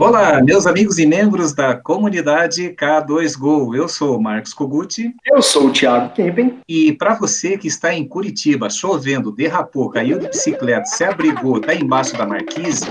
Olá, meus amigos e membros da comunidade K2Go. Eu sou o Marcos Koguti. Eu sou o Thiago Kempen. E para você que está em Curitiba, chovendo, derrapou, caiu de bicicleta, se abrigou, está embaixo da marquise,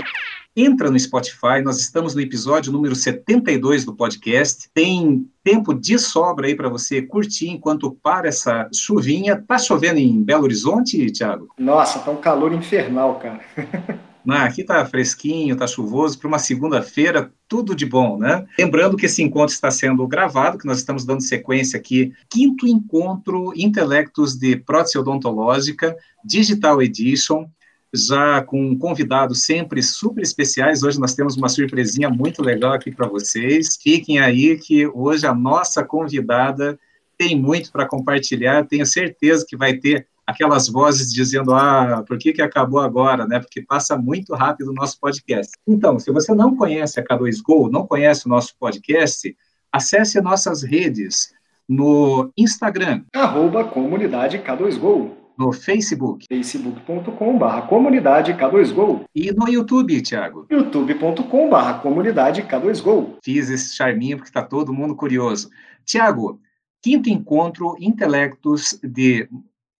entra no Spotify. Nós estamos no episódio número 72 do podcast. Tem tempo de sobra aí para você curtir enquanto para essa chuvinha. Tá chovendo em Belo Horizonte, Thiago? Nossa, tá um calor infernal, cara. Ah, aqui está fresquinho, está chuvoso, para uma segunda-feira, tudo de bom, né? Lembrando que esse encontro está sendo gravado, que nós estamos dando sequência aqui, quinto encontro Intelectos de Prótese Odontológica, Digital Edition, já com convidados sempre super especiais. Hoje nós temos uma surpresinha muito legal aqui para vocês. Fiquem aí que hoje a nossa convidada tem muito para compartilhar. Tenho certeza que vai ter aquelas vozes dizendo, ah, por que, que acabou agora, né? Porque passa muito rápido o nosso podcast. Então, se você não conhece a K2Go, não conhece o nosso podcast, acesse nossas redes no Instagram. Arroba comunidade K2Go. No Facebook. facebook.com.br comunidade K2Go. E no YouTube, Thiago. youtube.com.br comunidade K2Go. Fiz esse charminho porque está todo mundo curioso. Tiago, quinto encontro Intelectos de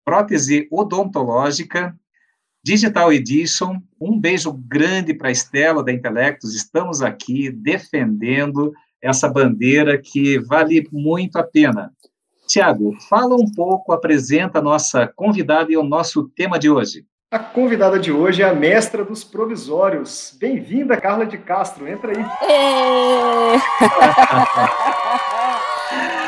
prótese odontológica, Digital Edition. Um beijo grande para a Estela da Intelectos. Estamos aqui defendendo essa bandeira que vale muito a pena. Tiago, fala um pouco, apresenta a nossa convidada e o nosso tema de hoje. A convidada de hoje é a mestra dos provisórios. Bem-vinda, Carla de Castro. Entra aí.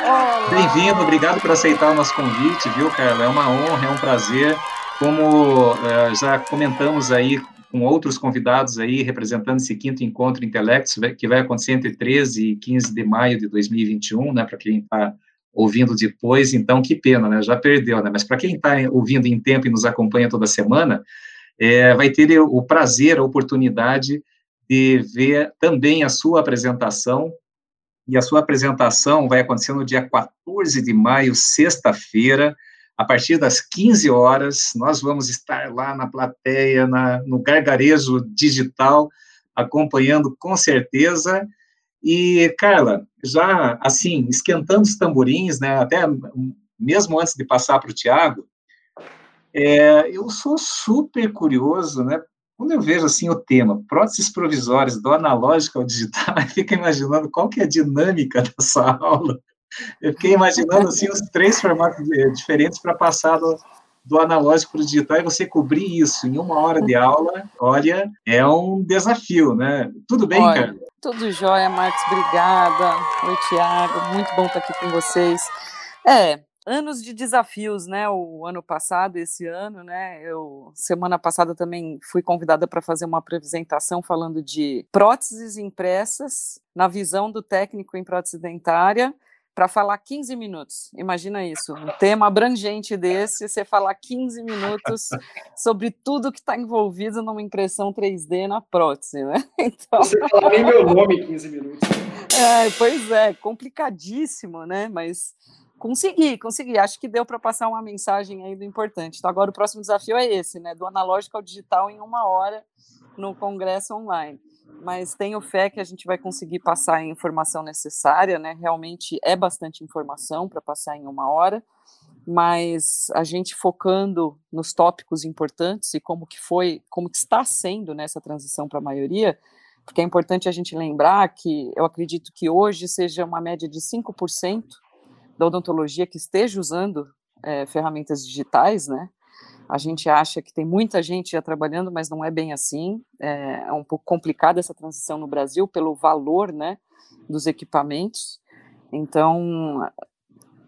Bem-vindo, obrigado por aceitar o nosso convite, viu, Carla? É uma honra, é um prazer. Como uh, já comentamos aí com outros convidados aí, representando esse quinto encontro Intelectos, que vai acontecer entre 13 e 15 de maio de 2021, né, para quem está ouvindo depois, então que pena, né, já perdeu, né, mas para quem está ouvindo em tempo e nos acompanha toda semana, é, vai ter o prazer, a oportunidade de ver também a sua apresentação e a sua apresentação vai acontecer no dia 14 de maio, sexta-feira, a partir das 15 horas. Nós vamos estar lá na plateia, na, no gargarejo digital, acompanhando com certeza. E, Carla, já assim, esquentando os tamborins, né, até mesmo antes de passar para o Tiago, é, eu sou super curioso, né, quando eu vejo assim o tema, próteses provisórias do analógico ao digital, eu fico imaginando qual que é a dinâmica dessa aula. Eu fiquei imaginando assim os três formatos diferentes para passar do, do analógico para o digital e você cobrir isso em uma hora de aula, olha, é um desafio, né? Tudo bem, olha, cara? Tudo jóia, Marcos, obrigada. Oi, Tiago, muito bom estar aqui com vocês. É, anos de desafios, né? O ano passado, esse ano, né? Eu semana passada também fui convidada para fazer uma apresentação falando de próteses impressas na visão do técnico em prótese dentária para falar 15 minutos. Imagina isso, um tema abrangente desse, você falar 15 minutos sobre tudo que está envolvido numa impressão 3D na prótese, né? Então... Você fala nem meu nome em 15 minutos. É, pois é, complicadíssimo, né? Mas Consegui, consegui. Acho que deu para passar uma mensagem aí do importante. Então, agora o próximo desafio é esse, né? Do analógico ao digital em uma hora no congresso online. Mas tenho fé que a gente vai conseguir passar a informação necessária, né? Realmente é bastante informação para passar em uma hora, mas a gente focando nos tópicos importantes e como que foi, como que está sendo nessa né, transição para a maioria, porque é importante a gente lembrar que eu acredito que hoje seja uma média de 5% da odontologia que esteja usando é, ferramentas digitais, né? A gente acha que tem muita gente já trabalhando, mas não é bem assim. É, é um pouco complicada essa transição no Brasil pelo valor, né, dos equipamentos. Então,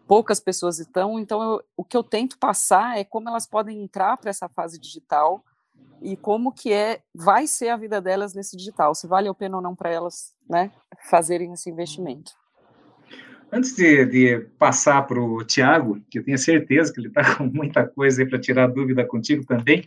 poucas pessoas estão. Então, eu, o que eu tento passar é como elas podem entrar para essa fase digital e como que é, vai ser a vida delas nesse digital, se vale a pena ou não para elas, né, fazerem esse investimento. Antes de, de passar para o Tiago, que eu tenho certeza que ele está com muita coisa para tirar dúvida contigo também,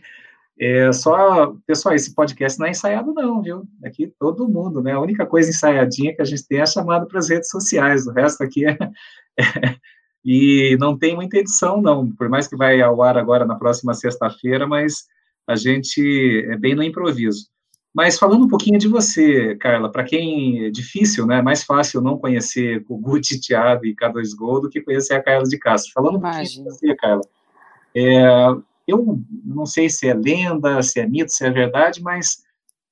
é só, pessoal, esse podcast não é ensaiado não, viu? Aqui todo mundo, né? A única coisa ensaiadinha que a gente tem é chamada para as redes sociais, o resto aqui é, é, e não tem muita edição não, por mais que vai ao ar agora na próxima sexta-feira, mas a gente é bem no improviso. Mas falando um pouquinho de você, Carla, para quem é difícil, né, mais fácil não conhecer o Guti, Thiago e K2 Gol do que conhecer a Carla de Castro. Falando um pouquinho de você, Carla, é, eu não sei se é lenda, se é mito, se é verdade, mas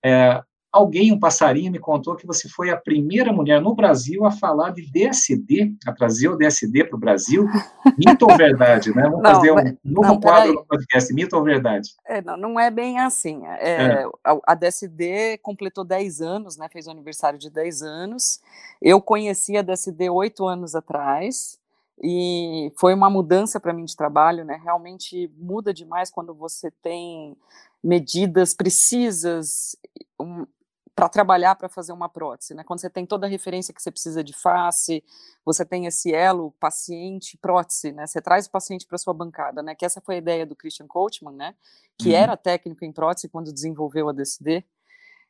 é, alguém, um passarinho, me contou que você foi a primeira mulher no Brasil a falar de DSD, a trazer o DSD para o Brasil. Mito ou verdade, né? Vamos não, fazer um novo não, quadro no podcast, mito ou verdade? É, não, não é bem assim. É, é. A, a, DSD completou 10 anos, né? Fez o aniversário de 10 anos. Eu conheci a DSD oito anos atrás. E foi uma mudança para mim de trabalho, né? Realmente muda demais quando você tem medidas precisas, um, para trabalhar para fazer uma prótese, né? Quando você tem toda a referência que você precisa de face, você tem esse elo paciente prótese, né? Você traz o paciente para sua bancada, né? Que essa foi a ideia do Christian Coachman, né? Que uhum. era técnico em prótese quando desenvolveu a DSD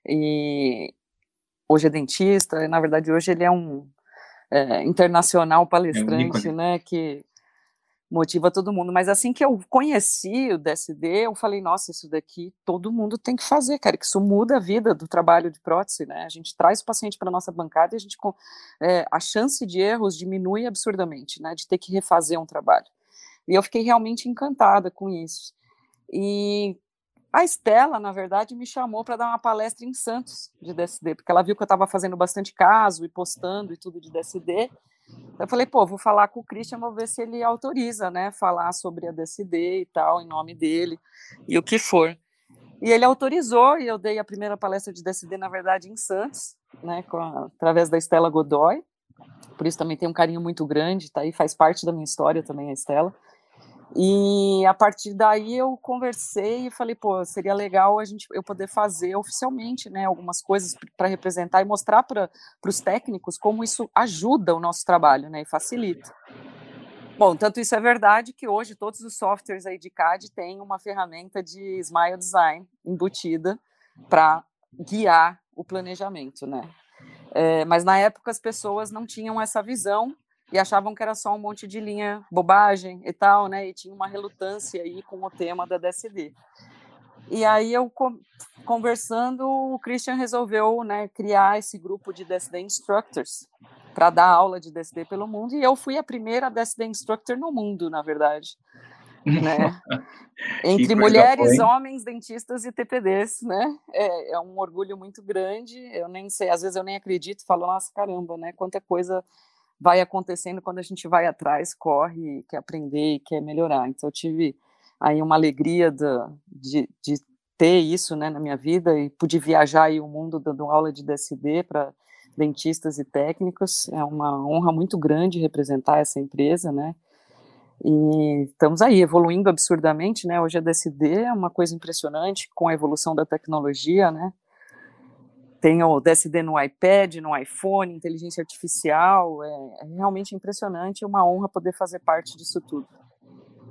e hoje é dentista. E, na verdade, hoje ele é um é, internacional palestrante, é um né? Que motiva todo mundo. Mas assim que eu conheci o DSD, eu falei, nossa, isso daqui todo mundo tem que fazer, cara, que isso muda a vida do trabalho de prótese, né? A gente traz o paciente para nossa bancada e a gente é, a chance de erros diminui absurdamente, né? De ter que refazer um trabalho. E eu fiquei realmente encantada com isso. E a Estela, na verdade, me chamou para dar uma palestra em Santos de DSD, porque ela viu que eu estava fazendo bastante caso e postando e tudo de DSD. Eu falei, pô, vou falar com o Christian, vou ver se ele autoriza, né, falar sobre a DSD e tal, em nome dele, e o que for. E ele autorizou, e eu dei a primeira palestra de DSD, na verdade, em Santos, né, a, através da Estela Godoy, por isso também tem um carinho muito grande, tá aí, faz parte da minha história também a Estela. E a partir daí eu conversei e falei, pô, seria legal a gente eu poder fazer oficialmente, né, algumas coisas para representar e mostrar para os técnicos como isso ajuda o nosso trabalho, né, e facilita. Bom, tanto isso é verdade que hoje todos os softwares aí de CAD têm uma ferramenta de Smile Design embutida para guiar o planejamento, né? É, mas na época as pessoas não tinham essa visão e achavam que era só um monte de linha bobagem e tal, né? E tinha uma relutância aí com o tema da DSD. E aí eu conversando, o Christian resolveu, né, criar esse grupo de DSD instructors para dar aula de DSD pelo mundo e eu fui a primeira DSD instructor no mundo, na verdade. Né? Entre mulheres, homens, dentistas e TPDs, né? É, é, um orgulho muito grande. Eu nem sei, às vezes eu nem acredito, falo, nossa, caramba, né? Quanta coisa vai acontecendo quando a gente vai atrás, corre, quer aprender e quer melhorar. Então, eu tive aí uma alegria de, de ter isso né, na minha vida e pude viajar aí o mundo dando aula de DSD para dentistas e técnicos. É uma honra muito grande representar essa empresa, né? E estamos aí evoluindo absurdamente, né? Hoje a DSD é uma coisa impressionante com a evolução da tecnologia, né? Tem o DSD no iPad, no iPhone, inteligência artificial, é, é realmente impressionante, é uma honra poder fazer parte disso tudo.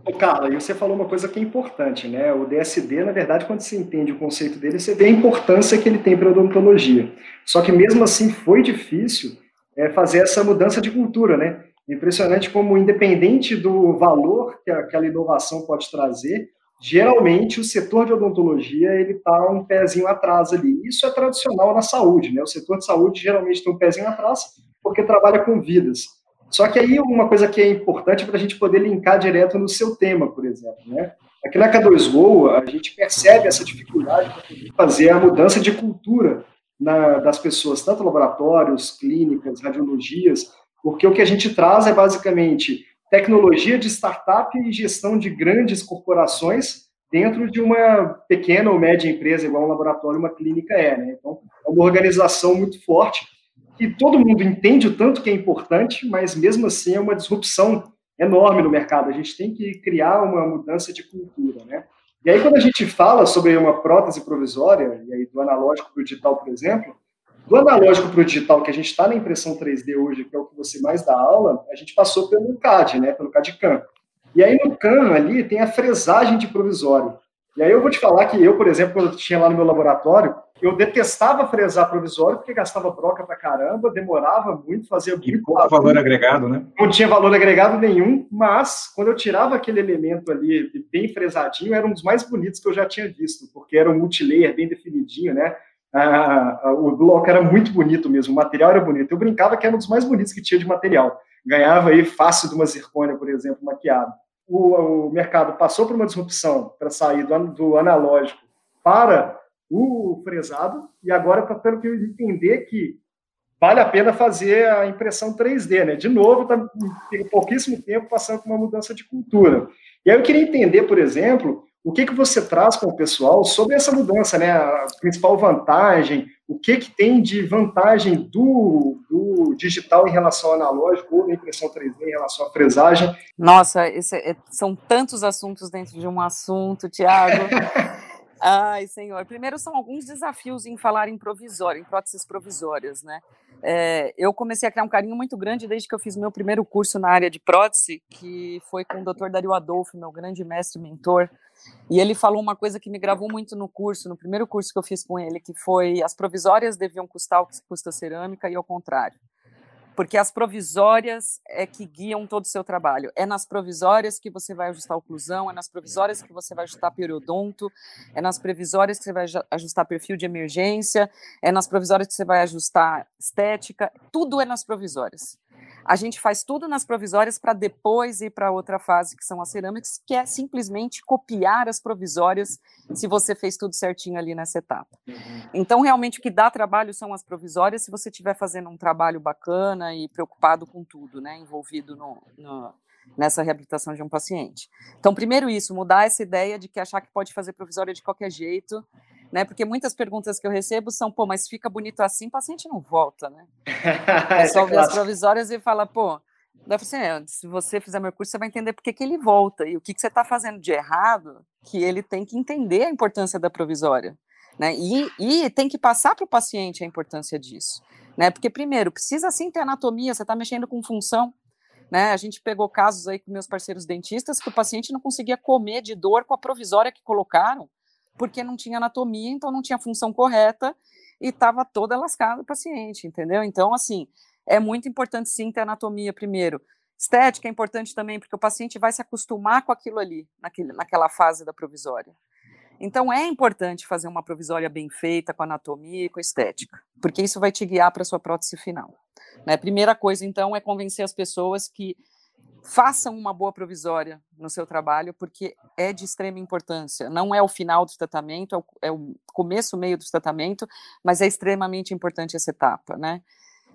Ô, Carla, e você falou uma coisa que é importante, né? O DSD, na verdade, quando você entende o conceito dele, você vê a importância que ele tem para a odontologia. Só que mesmo assim foi difícil é, fazer essa mudança de cultura, né? Impressionante como, independente do valor que aquela inovação pode trazer, geralmente o setor de odontologia ele está um pezinho atrás ali. Isso é tradicional na saúde, né? O setor de saúde geralmente tem um pezinho atrás porque trabalha com vidas. Só que aí uma coisa que é importante para a gente poder linkar direto no seu tema, por exemplo, né? Aqui na K2Go, a gente percebe essa dificuldade de fazer a mudança de cultura na, das pessoas, tanto laboratórios, clínicas, radiologias, porque o que a gente traz é basicamente tecnologia de startup e gestão de grandes corporações dentro de uma pequena ou média empresa, igual um laboratório, uma clínica é. Né? Então, é uma organização muito forte que todo mundo entende o tanto que é importante, mas mesmo assim é uma disrupção enorme no mercado. A gente tem que criar uma mudança de cultura, né? E aí, quando a gente fala sobre uma prótese provisória, e aí do analógico para o digital, por exemplo, do analógico para o digital, que a gente está na impressão 3D hoje, que é o que você mais dá aula, a gente passou pelo CAD, né, pelo CAD-CAM. E aí no CAM ali tem a fresagem de provisório. E aí eu vou te falar que eu, por exemplo, quando eu tinha lá no meu laboratório, eu detestava fresar provisório porque gastava broca pra caramba, demorava muito, fazia muito. E pouco valor agregado, né? Não tinha valor agregado nenhum, mas quando eu tirava aquele elemento ali bem fresadinho, era um dos mais bonitos que eu já tinha visto, porque era um multilayer bem definidinho, né? Ah, o bloco era muito bonito mesmo, o material era bonito. Eu brincava que era um dos mais bonitos que tinha de material. Ganhava aí fácil de uma zircônia, por exemplo, maquiado. O, o mercado passou por uma disrupção para sair do, do analógico para o fresado, e agora está tendo que entender que vale a pena fazer a impressão 3D, né? De novo, está pouquíssimo tempo passando por uma mudança de cultura. E aí eu queria entender, por exemplo, o que, que você traz com o pessoal sobre essa mudança, né? A principal vantagem, o que, que tem de vantagem do, do digital em relação ao analógico ou da impressão 3D em relação à fresagem? Nossa, esse, é, são tantos assuntos dentro de um assunto, Tiago. Ai, senhor. Primeiro, são alguns desafios em falar em provisório, em próteses provisórias, né? É, eu comecei a criar um carinho muito grande desde que eu fiz meu primeiro curso na área de prótese, que foi com o Dr. Dario Adolfo, meu grande mestre mentor, e ele falou uma coisa que me gravou muito no curso, no primeiro curso que eu fiz com ele, que foi as provisórias deviam custar o que custa cerâmica e ao contrário porque as provisórias é que guiam todo o seu trabalho. É nas provisórias que você vai ajustar oclusão, é nas provisórias que você vai ajustar periodonto, é nas provisórias que você vai ajustar perfil de emergência, é nas provisórias que você vai ajustar estética, tudo é nas provisórias. A gente faz tudo nas provisórias para depois ir para outra fase, que são as cerâmicas, que é simplesmente copiar as provisórias, se você fez tudo certinho ali nessa etapa. Uhum. Então, realmente, o que dá trabalho são as provisórias, se você estiver fazendo um trabalho bacana e preocupado com tudo, né, envolvido no, no, nessa reabilitação de um paciente. Então, primeiro isso, mudar essa ideia de que achar que pode fazer provisória de qualquer jeito, né? Porque muitas perguntas que eu recebo são, pô, mas fica bonito assim, o paciente não volta, né? É só ver as provisórias e fala, pô, assim, é, se você fizer meu curso, você vai entender por que, que ele volta e o que, que você está fazendo de errado, que ele tem que entender a importância da provisória. Né? E, e tem que passar para o paciente a importância disso. Né? Porque, primeiro, precisa sim ter anatomia, você está mexendo com função. Né? A gente pegou casos aí com meus parceiros dentistas que o paciente não conseguia comer de dor com a provisória que colocaram, porque não tinha anatomia, então não tinha função correta e estava toda lascada o paciente, entendeu? Então, assim, é muito importante sim ter anatomia primeiro. Estética é importante também, porque o paciente vai se acostumar com aquilo ali, naquele, naquela fase da provisória. Então, é importante fazer uma provisória bem feita, com anatomia e com estética, porque isso vai te guiar para a sua prótese final. Né? Primeira coisa, então, é convencer as pessoas que façam uma boa provisória no seu trabalho, porque é de extrema importância. Não é o final do tratamento, é o, é o começo, meio do tratamento, mas é extremamente importante essa etapa, né?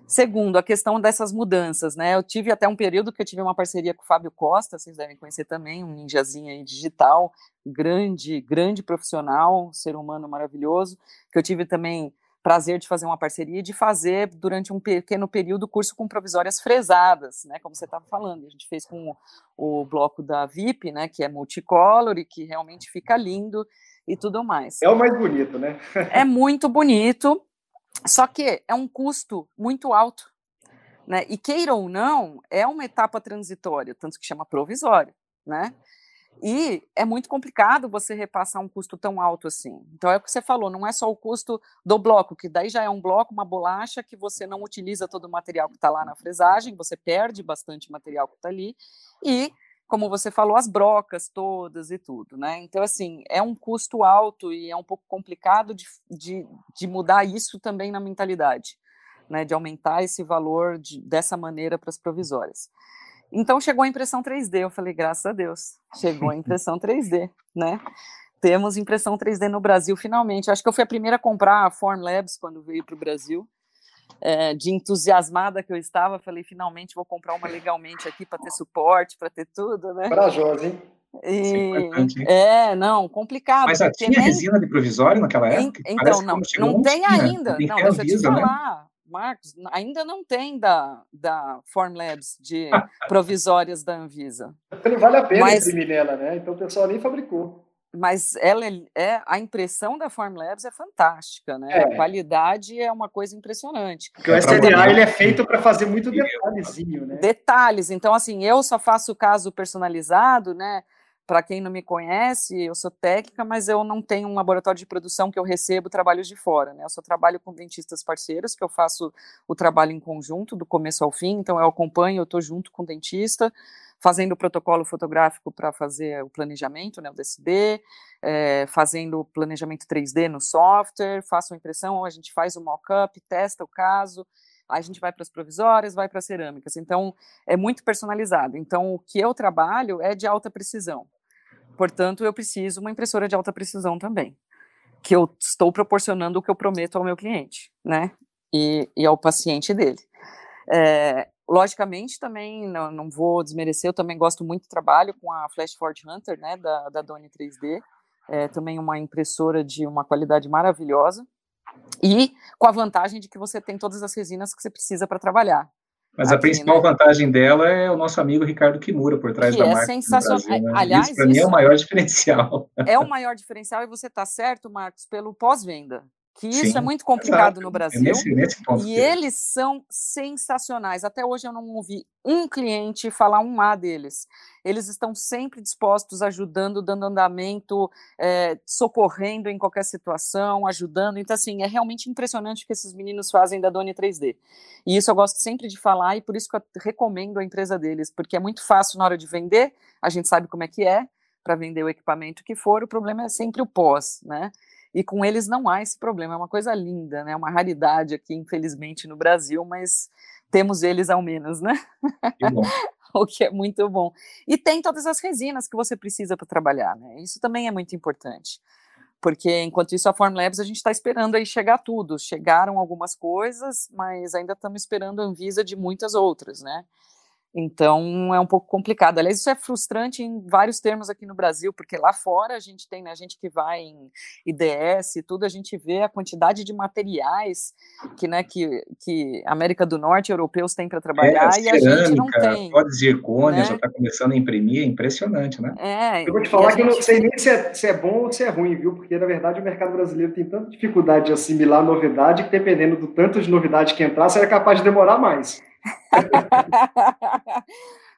Segundo, a questão dessas mudanças, né? Eu tive até um período que eu tive uma parceria com o Fábio Costa, vocês devem conhecer também, um ninjazinho aí digital, grande, grande profissional, ser humano maravilhoso, que eu tive também prazer de fazer uma parceria e de fazer durante um pequeno período curso com provisórias fresadas, né, como você estava falando. A gente fez com o, o, bloco da VIP, né, que é multicolor e que realmente fica lindo e tudo mais. É o mais bonito, né? é muito bonito, só que é um custo muito alto, né? E queira ou não, é uma etapa transitória, tanto que chama provisório, né? E é muito complicado você repassar um custo tão alto assim. Então é o que você falou, não é só o custo do bloco, que daí já é um bloco, uma bolacha que você não utiliza todo o material que está lá na fresagem, você perde bastante material que está ali, e, como você falou, as brocas todas e tudo, né? Então, assim, é um custo alto e é um pouco complicado de, de, de mudar isso também na mentalidade, né? De aumentar esse valor de, dessa maneira para as provisórias. Então chegou a impressão 3D. Eu falei, graças a Deus, chegou a impressão 3D, né? Temos impressão 3D no Brasil finalmente. Acho que eu fui a primeira a comprar a Formlabs quando veio para o Brasil. É, de entusiasmada que eu estava, falei, finalmente vou comprar uma legalmente aqui para ter suporte, para ter tudo, né? Corajosa, hein? E, é, não, complicado. Mas tinha nem... resina de provisório naquela época? Então, não, não tem ainda. Não, deixa eu te né? falar. Né? Marcos, ainda não tem da, da Formlabs de provisórias da Anvisa. Não vale a pena mas, imprimir nela, né? Então o pessoal nem fabricou. Mas ela é, é a impressão da Formlabs é fantástica, né? É. A qualidade é uma coisa impressionante. Porque o SLA ele é feito para fazer muito detalhezinho, né? Detalhes. Então, assim, eu só faço o caso personalizado, né? Para quem não me conhece, eu sou técnica, mas eu não tenho um laboratório de produção que eu recebo trabalhos de fora, né? Eu só trabalho com dentistas parceiros, que eu faço o trabalho em conjunto, do começo ao fim, então eu acompanho, eu estou junto com o dentista, fazendo o protocolo fotográfico para fazer o planejamento, né, o DSD, é, fazendo o planejamento 3D no software, faço a impressão, a gente faz o mock-up, testa o caso, aí a gente vai para as provisórias, vai para as cerâmicas. Então, é muito personalizado. Então, o que eu trabalho é de alta precisão. Portanto, eu preciso uma impressora de alta precisão também, que eu estou proporcionando o que eu prometo ao meu cliente, né? E, e ao paciente dele. É, logicamente, também não, não, vou desmerecer, eu também gosto muito do trabalho com a Flash Ford Hunter, né, da, da Doni 3D, é, também uma impressora de uma qualidade maravilhosa, e com a vantagem de que você tem todas as resinas que você precisa para trabalhar. Mas Aqui, a principal né? vantagem dela é o nosso amigo Ricardo Kimura, por trás que da é marca. Sensacional. Brasil, né? Aliás, isso para mim é o maior diferencial. É o maior diferencial e você está certo, Marcos, pelo pós-venda que isso é Sim, é muito complicado exato. no é Brasil. Nesse, nesse e eles são sensacionais. Até hoje eu não ouvi um cliente falar um A deles. Eles estão sempre dispostos, ajudando, dando andamento, é, socorrendo em qualquer situação, ajudando. Então, assim, é realmente impressionante o que esses meninos fazem da Doni 3D. E isso eu gosto sempre de falar, e por isso que eu recomendo a empresa deles, porque é muito fácil na hora de vender, a gente sabe como é que é, para vender o equipamento que for, o problema é sempre o pós, né? E com eles não há esse problema. É uma coisa linda, né? Uma raridade aqui, infelizmente, no Brasil, mas temos eles ao menos, né? o que é muito bom. E tem todas as resinas que você precisa para trabalhar, né? Isso também é muito importante. Porque enquanto isso, a Formlabs, a gente está esperando aí chegar tudo. Chegaram algumas coisas, mas ainda estamos esperando a Anvisa de muitas outras, né? Então é um pouco complicado. Aliás, isso é frustrante em vários termos aqui no Brasil, porque lá fora a gente tem, né, a gente que vai em IDS e tudo, a gente vê a quantidade de materiais que, né, que, que América do Norte e europeus têm para trabalhar é, a cerâmica, e a gente não tem. Pode zircônia, né? já está começando a imprimir, é impressionante, né? É, eu vou te falar que eu não sei nem se é, se é bom ou se é ruim, viu? Porque na verdade o mercado brasileiro tem tanta dificuldade de assimilar novidade que dependendo do tanto de novidade que entrar, você é capaz de demorar mais.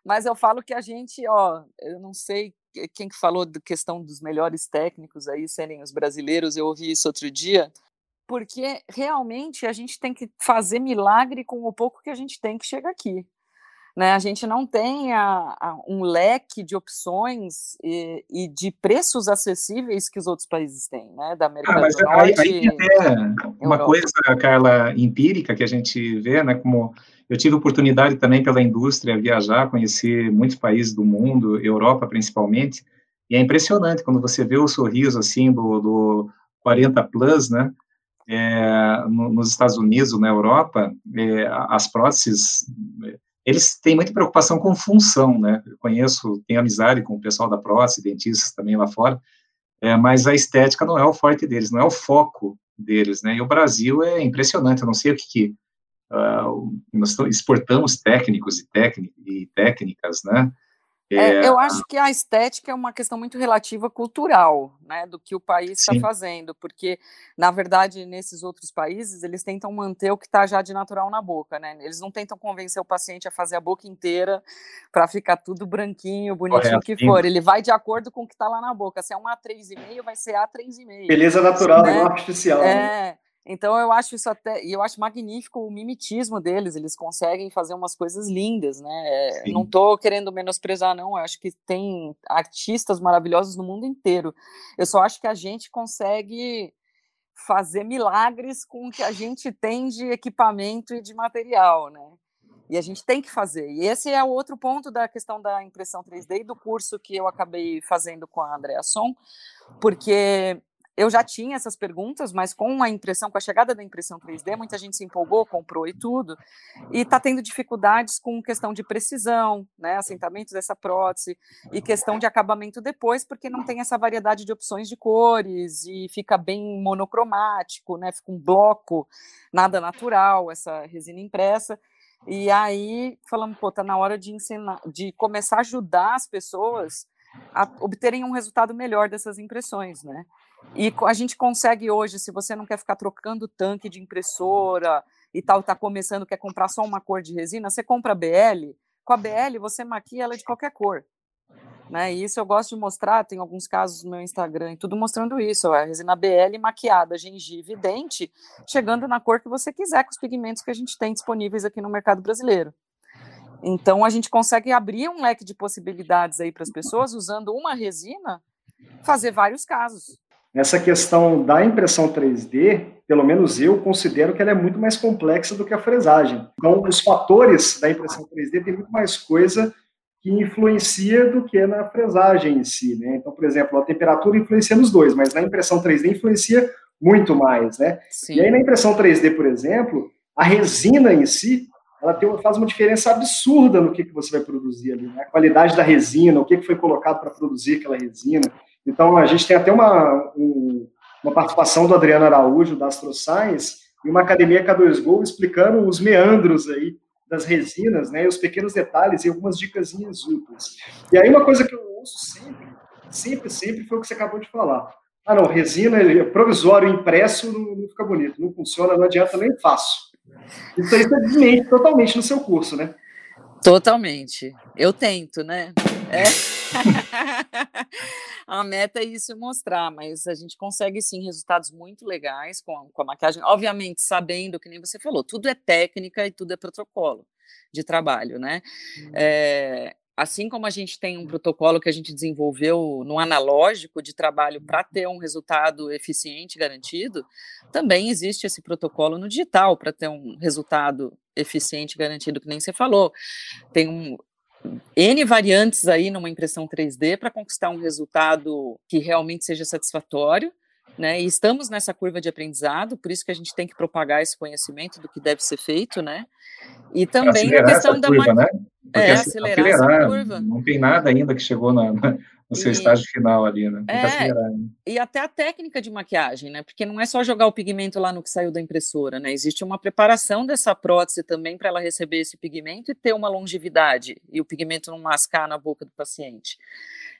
Mas eu falo que a gente, ó, eu não sei quem que falou da questão dos melhores técnicos aí serem os brasileiros, eu ouvi isso outro dia, porque realmente a gente tem que fazer milagre com o pouco que a gente tem que chega aqui. Né, a gente não tem a, a, um leque de opções e, e, de preços acessíveis que os outros países têm, né, da América ah, do Norte. Aí, aí até uma Europa. coisa, Carla, empírica que a gente vê, né, como eu tive oportunidade também pela indústria viajar, conhecer muitos países do mundo, Europa principalmente, e é impressionante quando você vê o sorriso assim do, do 40 plus, né? É, no, nos Estados Unidos, na Europa, é, as próteses, eles têm muita preocupação com função, né? Eu conheço, tenho amizade com o pessoal da prótese, dentistas também lá fora, é, mas a estética não é o forte deles, não é o foco deles, né? E o Brasil é impressionante, eu não sei o que, que uh, nós exportamos técnicos e, e técnicas, né? É, é, eu acho que a estética é uma questão muito relativa cultural, né, do que o país está fazendo, porque, na verdade, nesses outros países, eles tentam manter o que está já de natural na boca, né, eles não tentam convencer o paciente a fazer a boca inteira para ficar tudo branquinho, bonitinho que for, ele vai de acordo com o que está lá na boca, se é um A3,5, vai ser A3,5. Beleza natural, né? não artificial. Né? É, né? Então eu acho isso até, e eu acho magnífico o mimetismo deles, eles conseguem fazer umas coisas lindas, né? É, não estou querendo menosprezar, não, eu acho que tem artistas maravilhosos no mundo inteiro. Eu só acho que a gente consegue fazer milagres com o que a gente tem de equipamento e de material, né? E a gente tem que fazer. E esse é o outro ponto da questão da impressão 3D e do curso que eu acabei fazendo com a Andrea Son, porque eu já tinha essas perguntas, mas com a impressão, com a chegada da impressão 3D, muita gente se empolgou, comprou e tudo, e está tendo dificuldades com questão de precisão, né, assentamento dessa prótese, e questão de acabamento depois, porque não tem essa variedade de opções de cores, e fica bem monocromático, né, fica um bloco, nada natural, essa resina impressa, e aí falamos, pô, tá na hora de ensinar, de começar a ajudar as pessoas a obterem um resultado melhor dessas impressões, né? E a gente consegue hoje, se você não quer ficar trocando tanque de impressora e tal, está começando, quer comprar só uma cor de resina, você compra a BL. Com a BL, você maquia ela de qualquer cor. Né? E isso eu gosto de mostrar, tem alguns casos no meu Instagram e tudo mostrando isso, a resina BL maquiada, gengiva e dente, chegando na cor que você quiser, com os pigmentos que a gente tem disponíveis aqui no mercado brasileiro. Então a gente consegue abrir um leque de possibilidades aí para as pessoas usando uma resina, fazer vários casos. Essa questão da impressão 3D, pelo menos eu considero que ela é muito mais complexa do que a fresagem. Então, os fatores da impressão 3D tem muito mais coisa que influencia do que na fresagem em si, né? Então, por exemplo, a temperatura influencia nos dois, mas na impressão 3D influencia muito mais, né? Sim. E aí na impressão 3D, por exemplo, a resina em si, ela tem, faz uma diferença absurda no que, que você vai produzir ali, né? A qualidade da resina, o que, que foi colocado para produzir aquela resina. Então, a gente tem até uma, um, uma participação do Adriano Araújo, da Astro Science, e uma academia K2Go explicando os meandros aí das resinas, né, os pequenos detalhes e algumas dicas úteis. E aí uma coisa que eu uso sempre, sempre, sempre foi o que você acabou de falar. Ah, não, resina provisório impresso não, não fica bonito, não funciona, não adianta, nem faço. Isso aí você desmente totalmente no seu curso, né? Totalmente. Eu tento, né? É. a meta é isso mostrar, mas a gente consegue sim resultados muito legais com a, com a maquiagem, obviamente sabendo que nem você falou, tudo é técnica e tudo é protocolo de trabalho, né? É, assim como a gente tem um protocolo que a gente desenvolveu no analógico de trabalho para ter um resultado eficiente garantido, também existe esse protocolo no digital para ter um resultado eficiente garantido, que nem você falou. Tem um, N variantes aí numa impressão 3D para conquistar um resultado que realmente seja satisfatório. Né, e estamos nessa curva de aprendizado, por isso que a gente tem que propagar esse conhecimento do que deve ser feito, né? E também a questão da curva, né? É, acelerar, acelerar, essa curva. Não tem nada ainda que chegou na, na no seu e, estágio final ali, né? Tem é, né? E até a técnica de maquiagem, né? Porque não é só jogar o pigmento lá no que saiu da impressora, né? Existe uma preparação dessa prótese também para ela receber esse pigmento e ter uma longevidade e o pigmento não mascar na boca do paciente.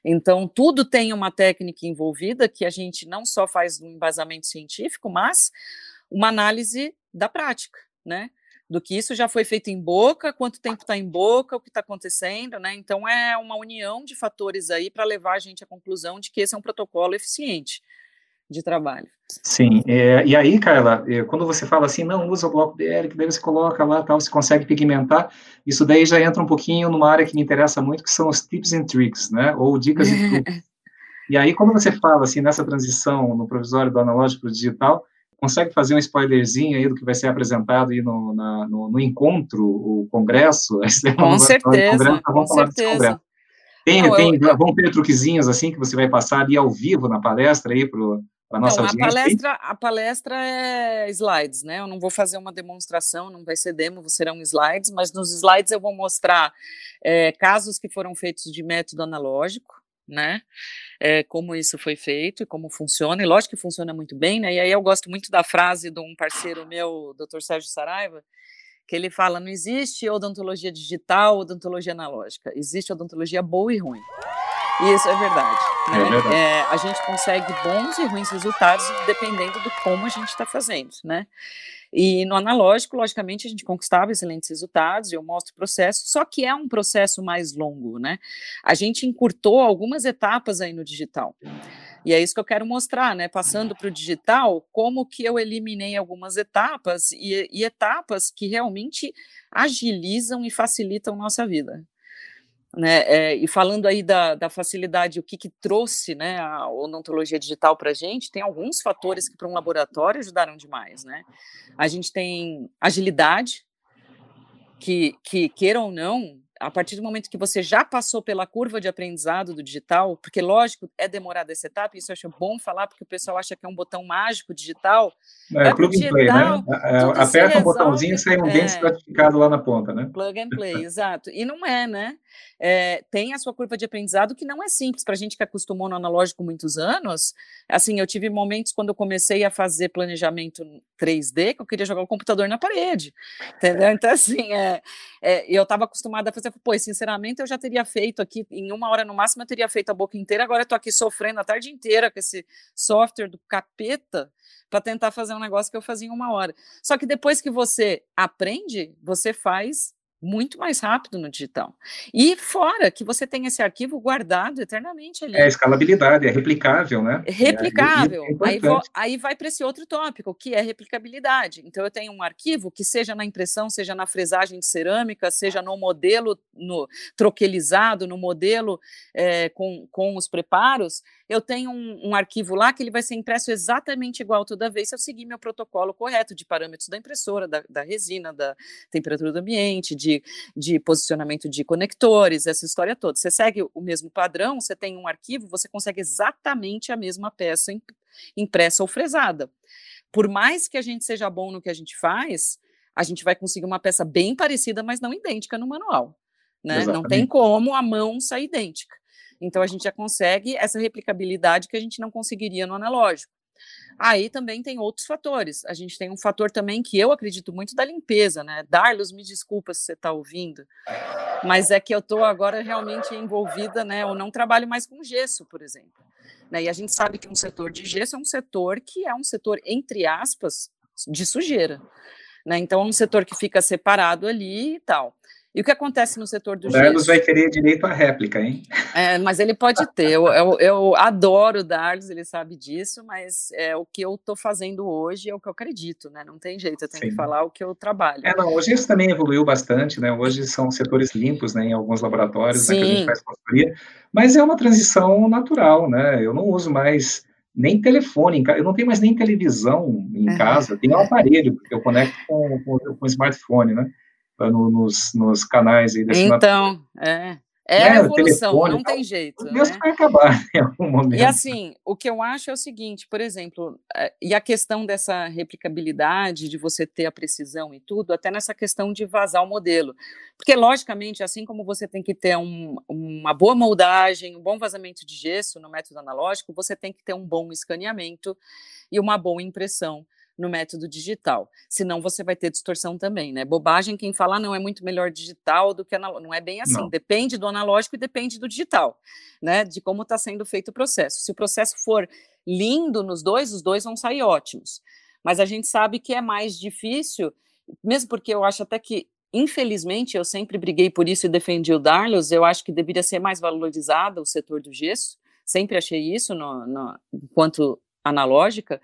Então, tudo tem uma técnica envolvida que a gente não só faz um embasamento científico, mas uma análise da prática, né? Do que isso já foi feito em boca, quanto tempo está em boca, o que está acontecendo, né? Então é uma união de fatores aí para levar a gente à conclusão de que esse é um protocolo eficiente de trabalho. Sim, é, e aí, Carla, é, quando você fala assim, não usa o bloco BL, que daí você coloca lá, tal, você consegue pigmentar, isso daí já entra um pouquinho numa área que me interessa muito, que são os tips and tricks, né, ou dicas e truques. e aí, quando você fala, assim, nessa transição no provisório do analógico para o digital, consegue fazer um spoilerzinho aí do que vai ser apresentado aí no, na, no, no, encontro, o congresso? Com certeza, congresso, com certeza. Tem, Não, tem, eu, vão ter truquezinhos assim que você vai passar ali ao vivo na palestra aí para a nossa não, audiência? A palestra, a palestra é slides, né? Eu não vou fazer uma demonstração, não vai ser demo, serão slides, mas nos slides eu vou mostrar é, casos que foram feitos de método analógico, né? É, como isso foi feito e como funciona, e lógico que funciona muito bem, né? E aí eu gosto muito da frase de um parceiro meu, Dr. Sérgio Saraiva, que ele fala: não existe odontologia digital, odontologia analógica, existe odontologia boa e ruim. Isso é verdade. Né? É verdade. É, a gente consegue bons e ruins resultados dependendo do como a gente está fazendo, né? E no analógico, logicamente, a gente conquistava excelentes resultados, eu mostro o processo, só que é um processo mais longo, né? A gente encurtou algumas etapas aí no digital. E é isso que eu quero mostrar, né? Passando para o digital, como que eu eliminei algumas etapas e, e etapas que realmente agilizam e facilitam nossa vida. Né, é, e falando aí da, da facilidade, o que, que trouxe né, a odontologia digital para a gente, tem alguns fatores que para um laboratório ajudaram demais. Né? A gente tem agilidade, que, que queira ou não, a partir do momento que você já passou pela curva de aprendizado do digital, porque lógico, é demorada essa etapa, isso eu acho bom falar, porque o pessoal acha que é um botão mágico digital. É, é plug and play, né? É, é, aperta um botãozinho e sai um é, dente lá na ponta, né? Plug and play, exato. E não é, né? É, tem a sua curva de aprendizado que não é simples para a gente que acostumou no analógico muitos anos. Assim, eu tive momentos quando eu comecei a fazer planejamento 3D que eu queria jogar o computador na parede, entendeu? Então, assim, é, é eu estava acostumada a fazer, pô, sinceramente, eu já teria feito aqui, em uma hora no máximo, eu teria feito a boca inteira, agora eu estou aqui sofrendo a tarde inteira com esse software do capeta para tentar fazer um negócio que eu fazia em uma hora. Só que depois que você aprende, você faz muito mais rápido no digital. E fora que você tem esse arquivo guardado eternamente ali. É escalabilidade, é replicável, né? Replicável. É, é aí, vou, aí, vai para esse outro tópico, que é replicabilidade. Então, eu tenho um arquivo que seja na impressão, seja na fresagem de cerâmica, seja no modelo no, troquelizado, no modelo é, com, com os preparos, eu tenho um, um, arquivo lá que ele vai ser impresso exatamente igual toda vez se eu seguir meu protocolo correto de parâmetros da impressora, da, da resina, da temperatura do ambiente, de, de posicionamento de conectores, essa história toda. Você segue o mesmo padrão, você tem um arquivo, você consegue exatamente a mesma peça impressa ou fresada. Por mais que a gente seja bom no que a gente faz, a gente vai conseguir uma peça bem parecida, mas não idêntica no manual. Né? Não tem como a mão sair idêntica. Então a gente já consegue essa replicabilidade que a gente não conseguiria no analógico. Aí também tem outros fatores. A gente tem um fator também que eu acredito muito da limpeza, né? Darlos, me desculpa se você está ouvindo, mas é que eu estou agora realmente envolvida, né? Eu não trabalho mais com gesso, por exemplo. Né? E a gente sabe que um setor de gesso é um setor que é um setor, entre aspas, de sujeira. Né? Então é um setor que fica separado ali e tal. E o que acontece no setor do o Darlos vai querer direito à réplica, hein? É, mas ele pode ter. Eu, eu, eu, adoro o Darlos, ele sabe disso, mas é o que eu estou fazendo hoje é o que eu acredito, né? Não tem jeito, eu tenho Sim. que falar o que eu trabalho. É, não, hoje isso também evoluiu bastante, né? Hoje são setores limpos, né? Em alguns laboratórios, né, que a gente faz consultoria, mas é uma transição natural, né? Eu não uso mais nem telefone, eu não tenho mais nem televisão em é. casa, tenho um aparelho, porque eu conecto com, com, com o smartphone, né? No, nos, nos canais aí desse Então, é. É né, a evolução, telefone, não tem jeito. Deus né? vai acabar em algum momento. E assim, o que eu acho é o seguinte, por exemplo, é, e a questão dessa replicabilidade, de você ter a precisão e tudo, até nessa questão de vazar o modelo. Porque, logicamente, assim como você tem que ter um, uma boa moldagem, um bom vazamento de gesso no método analógico, você tem que ter um bom escaneamento e uma boa impressão no método digital. Senão você vai ter distorção também, né? Bobagem quem fala não é muito melhor digital do que analógico. Não é bem assim. Não. Depende do analógico e depende do digital, né? De como está sendo feito o processo. Se o processo for lindo nos dois, os dois vão sair ótimos. Mas a gente sabe que é mais difícil, mesmo porque eu acho até que Infelizmente, eu sempre briguei por isso e defendi o Darlos. Eu acho que deveria ser mais valorizado o setor do gesso. Sempre achei isso no, no, enquanto analógica,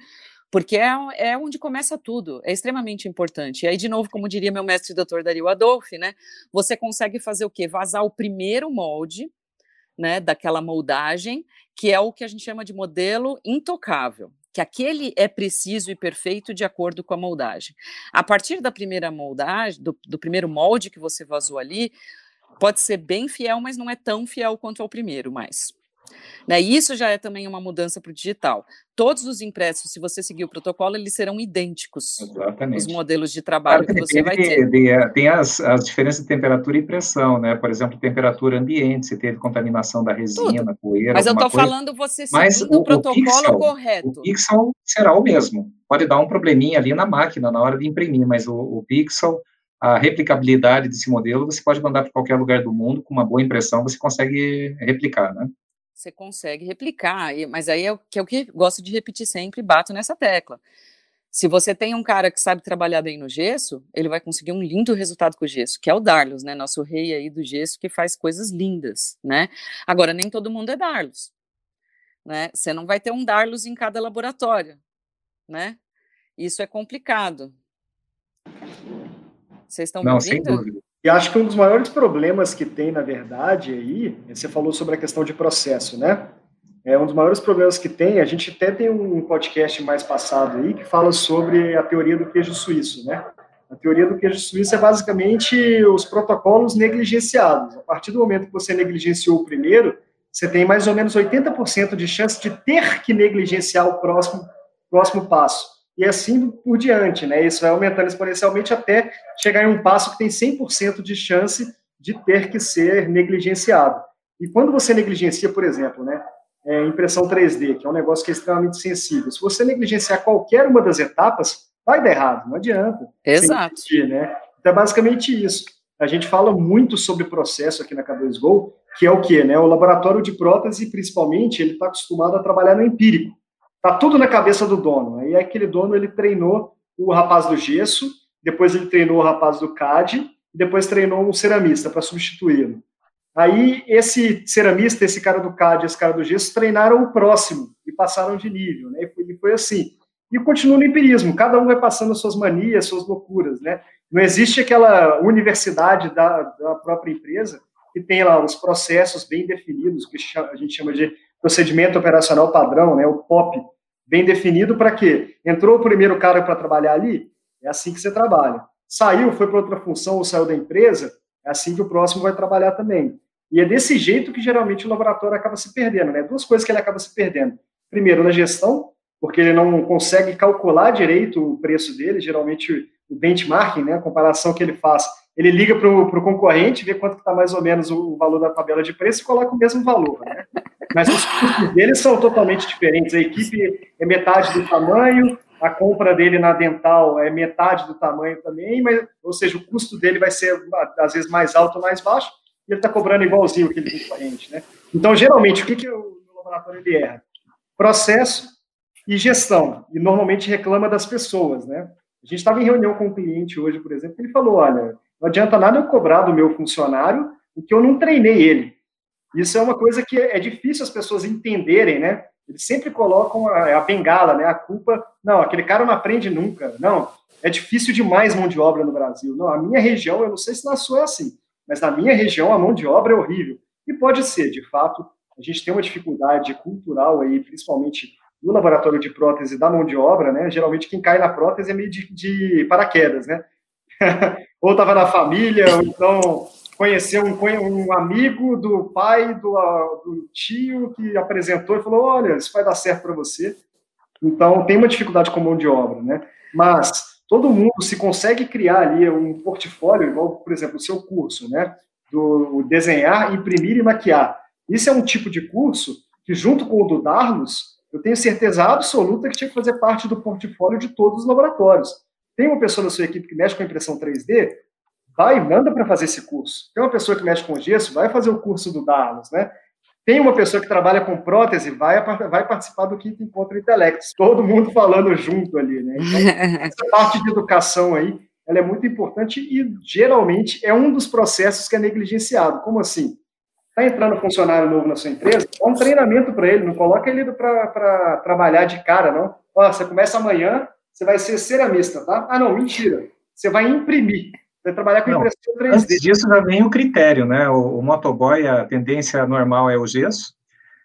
porque é, é onde começa tudo, é extremamente importante. E aí, de novo, como diria meu mestre doutor Dario Adolfi, né, você consegue fazer o quê? Vazar o primeiro molde, né, daquela moldagem, que é o que a gente chama de modelo intocável, que aquele é preciso e perfeito de acordo com a moldagem. A partir da primeira moldagem, do, do primeiro molde que você vazou ali, pode ser bem fiel, mas não é tão fiel quanto ao primeiro, mais. Né? Isso já é também uma mudança para o digital. Todos os impressos, se você seguir o protocolo, eles serão idênticos. Exatamente. Os modelos de trabalho claro, que você vai ter. De, de, tem as, as diferenças de temperatura e pressão, né? Por exemplo, temperatura ambiente, se teve contaminação da resina, Tudo. poeira. Mas eu estou falando você seguindo o, o protocolo o pixel, correto. O pixel será o mesmo. Pode dar um probleminha ali na máquina na hora de imprimir, mas o, o pixel a replicabilidade desse modelo, você pode mandar para qualquer lugar do mundo, com uma boa impressão, você consegue replicar, né? Você consegue replicar. Mas aí é o que, é o que gosto de repetir sempre, bato nessa tecla. Se você tem um cara que sabe trabalhar bem no gesso, ele vai conseguir um lindo resultado com o gesso, que é o Darlos, né? Nosso rei aí do gesso que faz coisas lindas, né? Agora, nem todo mundo é Darlos, né? Você não vai ter um Darlos em cada laboratório, né? Isso é complicado. Vocês estão me ouvindo? E acho que um dos maiores problemas que tem, na verdade, aí, você falou sobre a questão de processo, né? É um dos maiores problemas que tem, a gente até tem um podcast mais passado aí que fala sobre a teoria do queijo suíço, né? A teoria do queijo suíço é basicamente os protocolos negligenciados. A partir do momento que você negligenciou o primeiro, você tem mais ou menos 80% de chance de ter que negligenciar o próximo, próximo passo e assim por diante, né? Isso vai aumentando exponencialmente até chegar em um passo que tem 100% de chance de ter que ser negligenciado. E quando você negligencia, por exemplo, né, é, impressão 3D, que é um negócio que é extremamente sensível, se você negligenciar qualquer uma das etapas, vai dar errado, não adianta. Exato. né? Então é basicamente isso. A gente fala muito sobre processo aqui na K2Go, que é o quê? Né? O laboratório de prótese, principalmente, ele está acostumado a trabalhar no empírico. Tá tudo na cabeça do dono. Aí aquele dono ele treinou o rapaz do gesso, depois ele treinou o rapaz do CAD, depois treinou um ceramista para substituí-lo. Aí esse ceramista, esse cara do CAD, esse cara do gesso treinaram o próximo e passaram de nível, né? E foi, e foi assim. E continua no empirismo, cada um vai passando as suas manias, suas loucuras, né? Não existe aquela universidade da, da própria empresa que tem lá os processos bem definidos, que a gente chama de procedimento operacional padrão, né? O POP, bem definido para quê? Entrou o primeiro cara para trabalhar ali, é assim que você trabalha. Saiu, foi para outra função ou saiu da empresa, é assim que o próximo vai trabalhar também. E é desse jeito que geralmente o laboratório acaba se perdendo, né? Duas coisas que ele acaba se perdendo. Primeiro, na gestão, porque ele não consegue calcular direito o preço dele, geralmente o benchmarking, né, a comparação que ele faz, ele liga para o concorrente, vê quanto está mais ou menos o, o, valor da tabela de preço e coloca o mesmo valor. Né? Mas os custos dele são totalmente diferentes. A equipe é metade do tamanho, a compra dele na dental é metade do tamanho também, mas, ou seja, o custo dele vai ser às vezes mais alto ou mais baixo, e ele está cobrando igualzinho aquele concorrente. Né? Então, geralmente, o que, que o laboratório ele erra? Processo e gestão, e normalmente reclama das pessoas. Né? A gente estava em reunião com um cliente hoje, por exemplo, ele falou: olha, não adianta nada eu cobrar do meu funcionário o que eu não treinei ele. Isso é uma coisa que é difícil as pessoas entenderem, né? Eles sempre colocam a, a, bengala, né? A culpa, não, aquele cara não aprende nunca. Não, é difícil demais mão de obra no Brasil. Não, a minha região, eu não sei se na sua é assim, mas na minha região a mão de obra é horrível. E pode ser, de fato, a gente tem uma dificuldade cultural aí, principalmente no laboratório de prótese da mão de obra, né? Geralmente quem cai na prótese é meio de, de paraquedas, né? ou estava na família, ou então conheceu um, um amigo do pai, do, do, tio, que apresentou e falou: olha, isso vai dar certo para você. Então, tem uma dificuldade com mão de obra, né? Mas todo mundo se consegue criar ali um portfólio, igual, por exemplo, o seu curso, né? Do desenhar, imprimir e maquiar. Isso é um tipo de curso que, junto com o do Darlos, eu tenho certeza absoluta que tinha que fazer parte do portfólio de todos os laboratórios. Tem uma pessoa na sua equipe que mexe com impressão 3D, vai e manda para fazer esse curso. Tem uma pessoa que mexe com gesso, vai fazer o curso do Darlos, né? Tem uma pessoa que trabalha com prótese, vai, vai participar do quinto encontro Intelectos. Todo mundo falando junto ali, né? Então, essa parte de educação aí, ela é muito importante e geralmente é um dos processos que é negligenciado. Como assim? Está entrando funcionário novo na sua empresa, dá um treinamento para ele, não coloca ele para trabalhar de cara, não. Ó, você começa amanhã, você vai ser ceramista, tá? Ah, não, mentira. Você vai imprimir. Vai trabalhar com impressão 3D. Antes disso já vem o critério, né? O, o motoboy, a tendência normal é o gesso,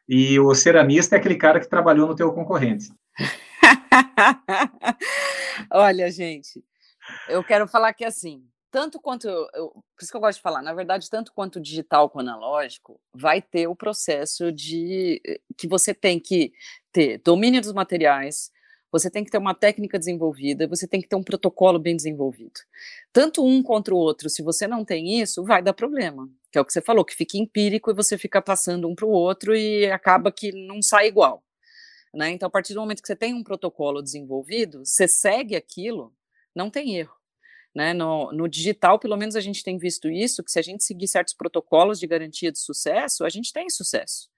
e o ceramista é aquele cara que trabalhou no teu concorrente. Olha, gente, eu quero falar que assim, tanto quanto, eu, por isso que eu gosto de falar, na verdade, tanto quanto digital quanto analógico, vai ter o processo de que você tem que ter domínio dos materiais, você tem que ter uma técnica desenvolvida, você tem que ter um protocolo bem desenvolvido. Tanto um contra o outro, se você não tem isso, vai dar problema. Que é o que você falou, que fica empírico e você fica passando um para o outro e acaba que não sai igual. Né? Então, a partir do momento que você tem um protocolo desenvolvido, você segue aquilo, não tem erro. Né? No, no, digital, pelo menos a gente tem visto isso, que se a gente seguir certos protocolos de garantia de sucesso, a gente tem sucesso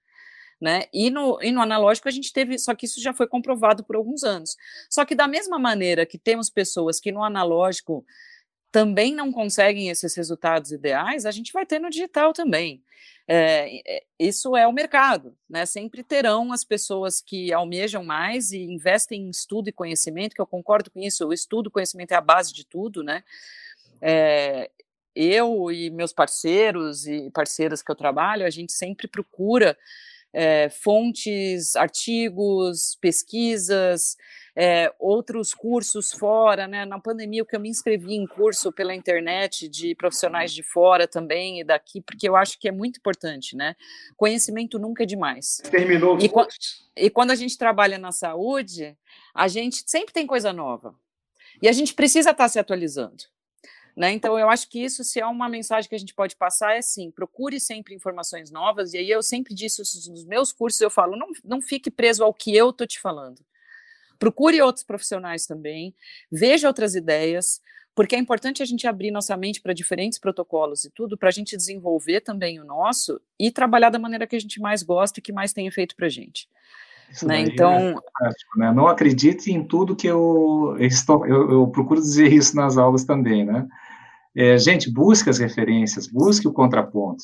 né? E no, e no analógico a gente teve, só que isso já foi comprovado por alguns anos. Só que da mesma maneira que temos pessoas que no analógico também não conseguem esses resultados ideais, a gente vai ter no digital também. É, isso é o mercado, né? Sempre terão as pessoas que almejam mais e investem em estudo e conhecimento, que eu concordo com isso, o estudo e conhecimento é a base de tudo, né? É, eu e meus parceiros e parceiras que eu trabalho, a gente sempre procura é, fontes, artigos, pesquisas, é, outros cursos fora, né? Na pandemia, o que eu me inscrevi em curso pela internet de profissionais de fora também e daqui, porque eu acho que é muito importante, né? Conhecimento nunca é demais. Terminou e, e quando a gente trabalha na saúde, a gente sempre tem coisa nova. E a gente precisa estar se atualizando. Né? Então, eu acho que isso, se é uma mensagem que a gente pode passar, é sim, procure sempre informações novas, e aí eu sempre disse isso nos meus cursos, eu falo, não, não fique preso ao que eu estou te falando. Procure outros profissionais também, veja outras ideias, porque é importante a gente abrir nossa mente para diferentes protocolos e tudo, para a gente desenvolver também o nosso e trabalhar da maneira que a gente mais gosta e que mais tem efeito para a gente. Né? Então, é né? não acredite em tudo que eu estou, eu, eu procuro dizer isso nas aulas também, né? É, gente, busque as referências, busque o contraponto.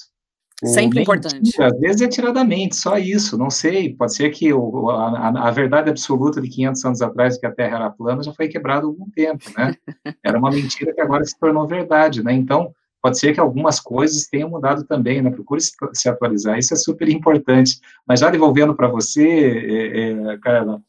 Sempre importante. Às vezes é tiradamente, só isso, não sei. Pode ser que o, a, a, verdade absoluta de 500 anos atrás, que a Terra era plana, já foi quebrada há algum tempo, né? Era uma mentira que agora se tornou verdade, né? Então, pode ser que algumas coisas tenham mudado também, né? Procure se atualizar, isso é super importante. Mas já devolvendo para você, é, é, Carla,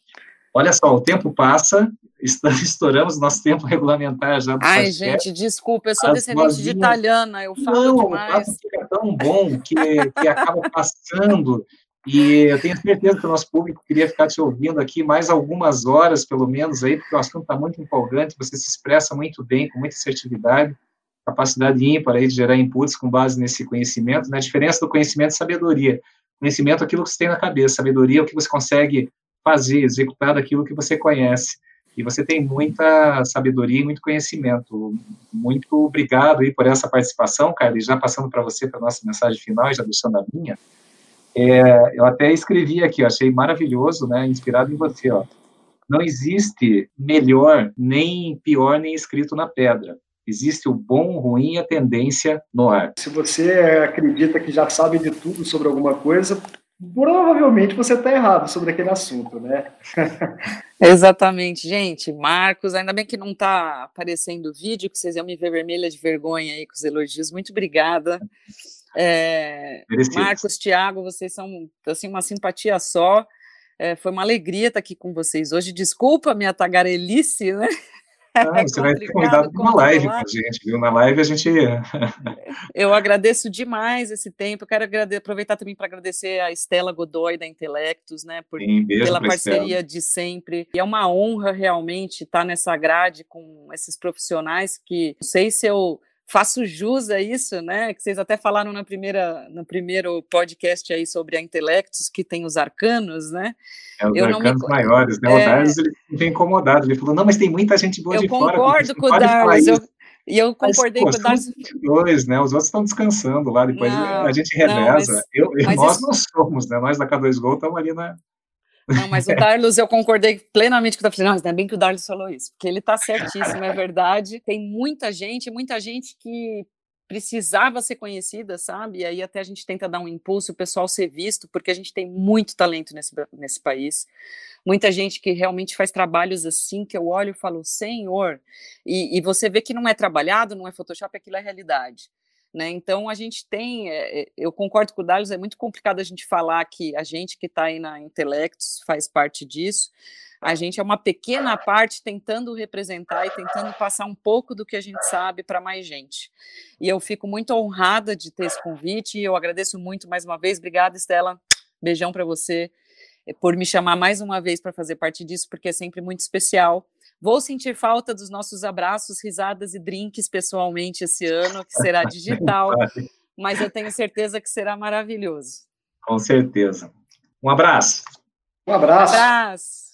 olha só, o tempo passa, estouramos nosso tempo regulamentar já. Ai, gente, desculpa, eu sou descendente de italiana, eu falo Não, demais. Não, fica tão bom que, que acaba passando, e eu tenho certeza que o nosso público queria ficar te ouvindo aqui mais algumas horas, pelo menos, aí, porque o assunto está muito empolgante, você se expressa muito bem, com muita assertividade, capacidade ímpar aí de gerar inputs com base nesse conhecimento, né? A diferença do conhecimento e sabedoria. Conhecimento é aquilo que você tem na cabeça, sabedoria é o que você consegue fazer, executar daquilo que você conhece. E você tem muita sabedoria e muito conhecimento. Muito obrigado aí por essa participação, cara. E já passando para você, para nossa mensagem final, já deixando a minha. É, eu até escrevi aqui, achei maravilhoso, né? Inspirado em você, ó. Não existe melhor, nem pior, nem escrito na pedra. Existe o bom, o ruim e a tendência no ar. Se você acredita que já sabe de tudo sobre alguma coisa, provavelmente você está errado sobre aquele assunto, né? Exatamente, gente. Marcos, ainda bem que não está aparecendo o vídeo, que vocês iam me ver vermelha de vergonha aí com os elogios. Muito obrigada. É, Marcos, Tiago, vocês são assim uma simpatia só. É, foi uma alegria estar aqui com vocês hoje. Desculpa a minha tagarelice, né? Ah, você vai ser convidado para uma live com a gente, viu? Na live a gente. Eu agradeço demais esse tempo. Eu quero aproveitar também para agradecer a Estela Godoy da Intelectus, né? Por, Sim, pela parceria Estela. de sempre. E é uma honra realmente estar nessa grade com esses profissionais que não sei se eu faço jus a isso, né? Que vocês até falaram na primeira, no primeiro podcast aí sobre a Intelectus, que tem os arcanos, né? É, os eu arcanos me... maiores, né? É... O Darius ele fica incomodado, ele falou, não, mas tem muita gente boa eu de fora. Eu concordo com o Darius, eu... E eu concordei mas, pô, com o Darius. Dois, né? Os outros estão descansando lá, depois não, a gente reveza. Não, mas, eu, mas nós isso... não somos, né? Nós da K2 Gol estamos ali na, não, mas o Darlos, eu concordei plenamente com o. Não, ainda bem que o Darlos falou isso, porque ele está certíssimo, é verdade. Tem muita gente, muita gente que precisava ser conhecida, sabe? E aí até a gente tenta dar um impulso, o pessoal ser visto, porque a gente tem muito talento nesse, nesse país. Muita gente que realmente faz trabalhos assim, que eu olho e falo, Senhor, e, e você vê que não é trabalhado, não é Photoshop, aquilo é realidade. Né? Então a gente tem, é, eu concordo com o Darius, é muito complicado a gente falar que a gente que está aí na Intelectus faz parte disso. A gente é uma pequena parte tentando representar e tentando passar um pouco do que a gente sabe para mais gente. E eu fico muito honrada de ter esse convite e eu agradeço muito mais uma vez. Obrigada, Estela. Beijão para você eh, por me chamar mais uma vez para fazer parte disso, porque é sempre muito especial. Vou sentir falta dos nossos abraços, risadas e drinks pessoalmente esse ano, que será digital, mas eu tenho certeza que será maravilhoso. Com certeza. Um abraço. Um abraço. Um abraço.